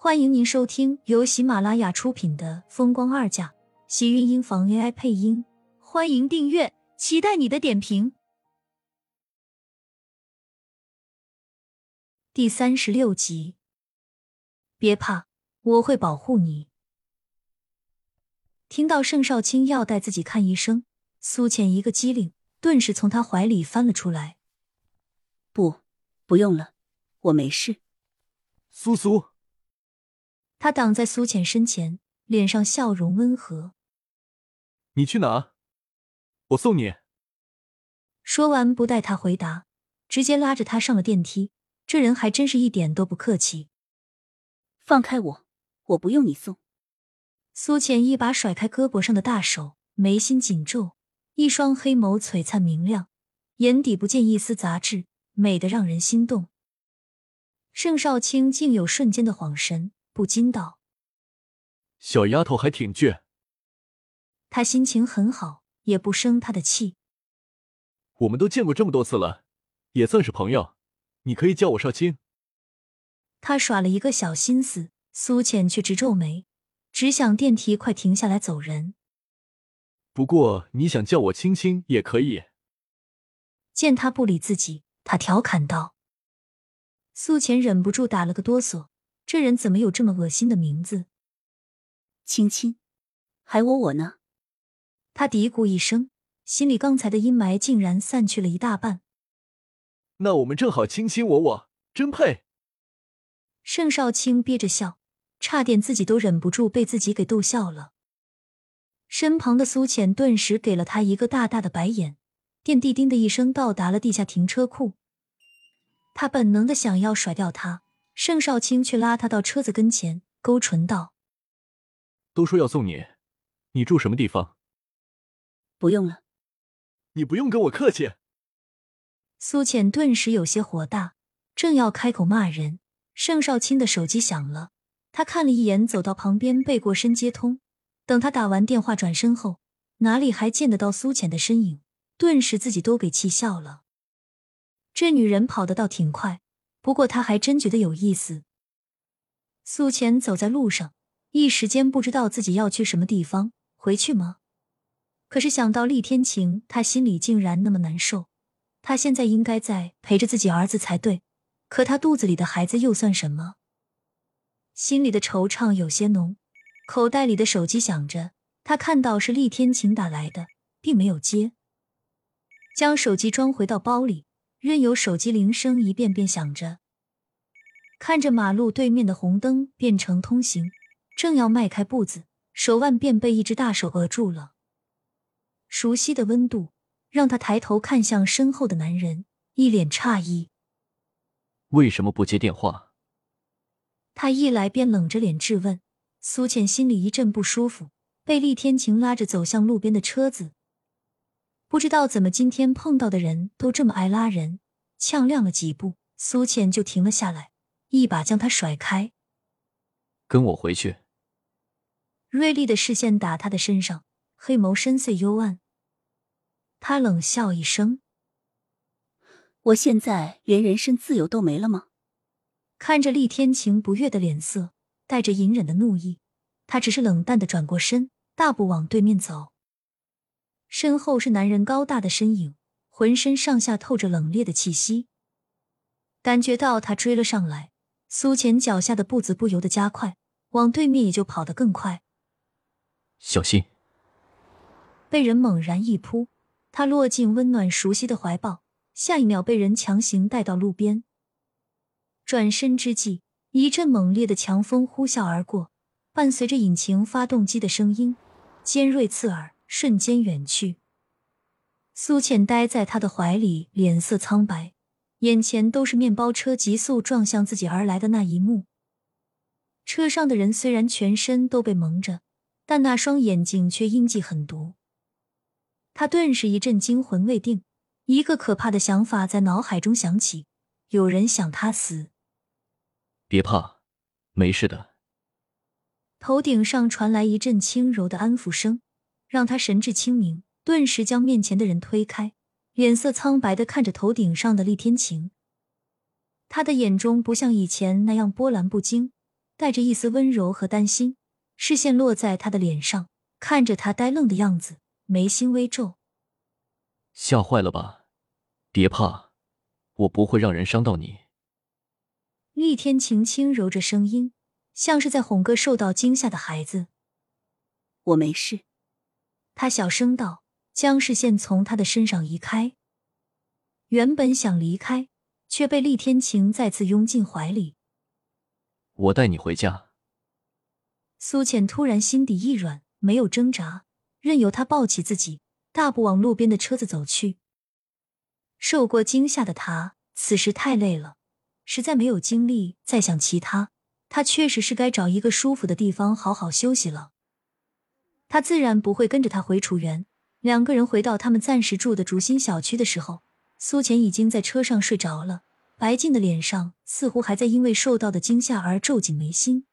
欢迎您收听由喜马拉雅出品的《风光二嫁》，喜运音房 AI 配音。欢迎订阅，期待你的点评。第三十六集，别怕，我会保护你。听到盛少卿要带自己看医生，苏浅一个机灵，顿时从他怀里翻了出来。不，不用了，我没事。苏苏。他挡在苏浅身前，脸上笑容温和。你去哪？我送你。说完，不待他回答，直接拉着他上了电梯。这人还真是一点都不客气。放开我，我不用你送。苏浅一把甩开胳膊上的大手，眉心紧皱，一双黑眸璀璨明亮，眼底不见一丝杂质，美得让人心动。盛少卿竟有瞬间的恍神。不禁道：“小丫头还挺倔。”他心情很好，也不生他的气。我们都见过这么多次了，也算是朋友。你可以叫我少卿。他耍了一个小心思，苏浅却直皱眉，只想电梯快停下来走人。不过你想叫我青青也可以。见他不理自己，他调侃道。苏浅忍不住打了个哆嗦。这人怎么有这么恶心的名字？青青，还我我呢？他嘀咕一声，心里刚才的阴霾竟然散去了一大半。那我们正好卿卿我我，真配。盛少卿憋着笑，差点自己都忍不住被自己给逗笑了。身旁的苏浅顿时给了他一个大大的白眼。电梯叮的一声到达了地下停车库，他本能的想要甩掉他。盛少卿却拉他到车子跟前，勾唇道：“都说要送你，你住什么地方？”“不用了。”“你不用跟我客气。”苏浅顿时有些火大，正要开口骂人，盛少卿的手机响了。他看了一眼，走到旁边背过身接通。等他打完电话转身后，哪里还见得到苏浅的身影？顿时自己都给气笑了。这女人跑得倒挺快。不过他还真觉得有意思。苏浅走在路上，一时间不知道自己要去什么地方，回去吗？可是想到厉天晴，他心里竟然那么难受。他现在应该在陪着自己儿子才对，可他肚子里的孩子又算什么？心里的惆怅有些浓，口袋里的手机响着，他看到是厉天晴打来的，并没有接，将手机装回到包里。任由手机铃声一遍遍响着，看着马路对面的红灯变成通行，正要迈开步子，手腕便被一只大手扼住了。熟悉的温度让他抬头看向身后的男人，一脸诧异：“为什么不接电话？”他一来便冷着脸质问。苏浅心里一阵不舒服，被厉天晴拉着走向路边的车子。不知道怎么，今天碰到的人都这么爱拉人。呛亮了几步，苏倩就停了下来，一把将他甩开。跟我回去。锐利的视线打他的身上，黑眸深邃幽暗。他冷笑一声：“我现在连人身自由都没了吗？”看着厉天晴不悦的脸色，带着隐忍的怒意，他只是冷淡的转过身，大步往对面走。身后是男人高大的身影，浑身上下透着冷冽的气息。感觉到他追了上来，苏浅脚下的步子不由得加快，往对面也就跑得更快。小心！被人猛然一扑，他落进温暖熟悉的怀抱，下一秒被人强行带到路边。转身之际，一阵猛烈的强风呼啸而过，伴随着引擎发动机的声音，尖锐刺耳。瞬间远去，苏倩呆在他的怀里，脸色苍白，眼前都是面包车急速撞向自己而来的那一幕。车上的人虽然全身都被蒙着，但那双眼睛却阴气很毒。他顿时一阵惊魂未定，一个可怕的想法在脑海中响起：有人想他死。别怕，没事的。头顶上传来一阵轻柔的安抚声。让他神志清明，顿时将面前的人推开，脸色苍白的看着头顶上的厉天晴。他的眼中不像以前那样波澜不惊，带着一丝温柔和担心，视线落在他的脸上，看着他呆愣的样子，眉心微皱。吓坏了吧？别怕，我不会让人伤到你。厉天晴轻柔着声音，像是在哄个受到惊吓的孩子。我没事。他小声道，将视线从他的身上移开。原本想离开，却被厉天晴再次拥进怀里。我带你回家。苏浅突然心底一软，没有挣扎，任由他抱起自己，大步往路边的车子走去。受过惊吓的他，此时太累了，实在没有精力再想其他。他确实是该找一个舒服的地方好好休息了。他自然不会跟着他回楚园。两个人回到他们暂时住的竹心小区的时候，苏浅已经在车上睡着了，白净的脸上似乎还在因为受到的惊吓而皱紧眉心。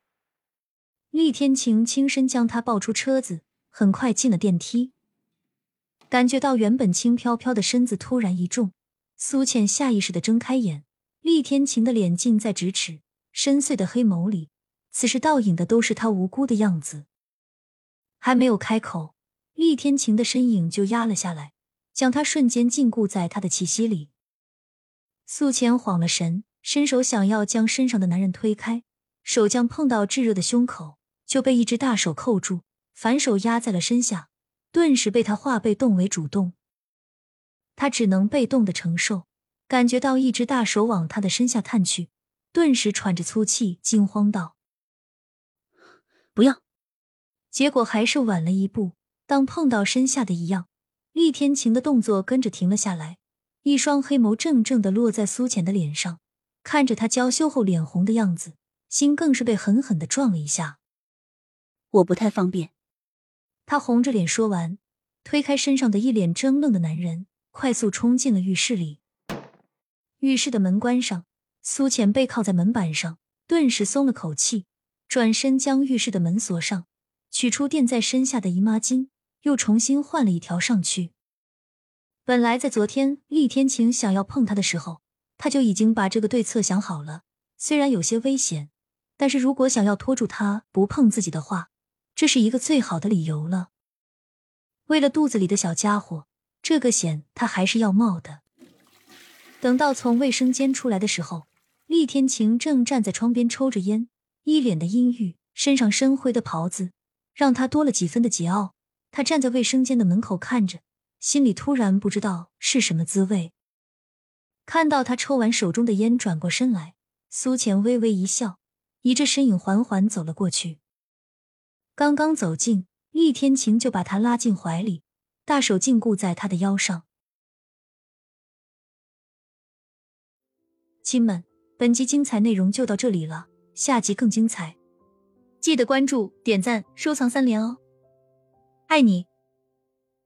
厉天晴轻身将他抱出车子，很快进了电梯。感觉到原本轻飘飘的身子突然一重，苏浅下意识的睁开眼。厉天晴的脸近在咫尺，深邃的黑眸里，此时倒影的都是他无辜的样子。还没有开口，厉天晴的身影就压了下来，将他瞬间禁锢在他的气息里。素浅晃了神，伸手想要将身上的男人推开，手将碰到炙热的胸口，就被一只大手扣住，反手压在了身下，顿时被他化被动为主动。他只能被动的承受，感觉到一只大手往他的身下探去，顿时喘着粗气，惊慌道：“不要！”结果还是晚了一步，当碰到身下的一样，厉天晴的动作跟着停了下来，一双黑眸怔怔的落在苏浅的脸上，看着他娇羞后脸红的样子，心更是被狠狠的撞了一下。我不太方便。他红着脸说完，推开身上的一脸怔愣的男人，快速冲进了浴室里。浴室的门关上，苏浅背靠在门板上，顿时松了口气，转身将浴室的门锁上。取出垫在身下的姨妈巾，又重新换了一条上去。本来在昨天厉天晴想要碰他的时候，他就已经把这个对策想好了。虽然有些危险，但是如果想要拖住他不碰自己的话，这是一个最好的理由了。为了肚子里的小家伙，这个险他还是要冒的。等到从卫生间出来的时候，厉天晴正站在窗边抽着烟，一脸的阴郁，身上深灰的袍子。让他多了几分的桀骜。他站在卫生间的门口看着，心里突然不知道是什么滋味。看到他抽完手中的烟，转过身来，苏浅微微一笑，一着身影缓缓走了过去。刚刚走近，厉天晴就把他拉进怀里，大手禁锢在他的腰上。亲们，本集精彩内容就到这里了，下集更精彩。记得关注、点赞、收藏三连哦，爱你！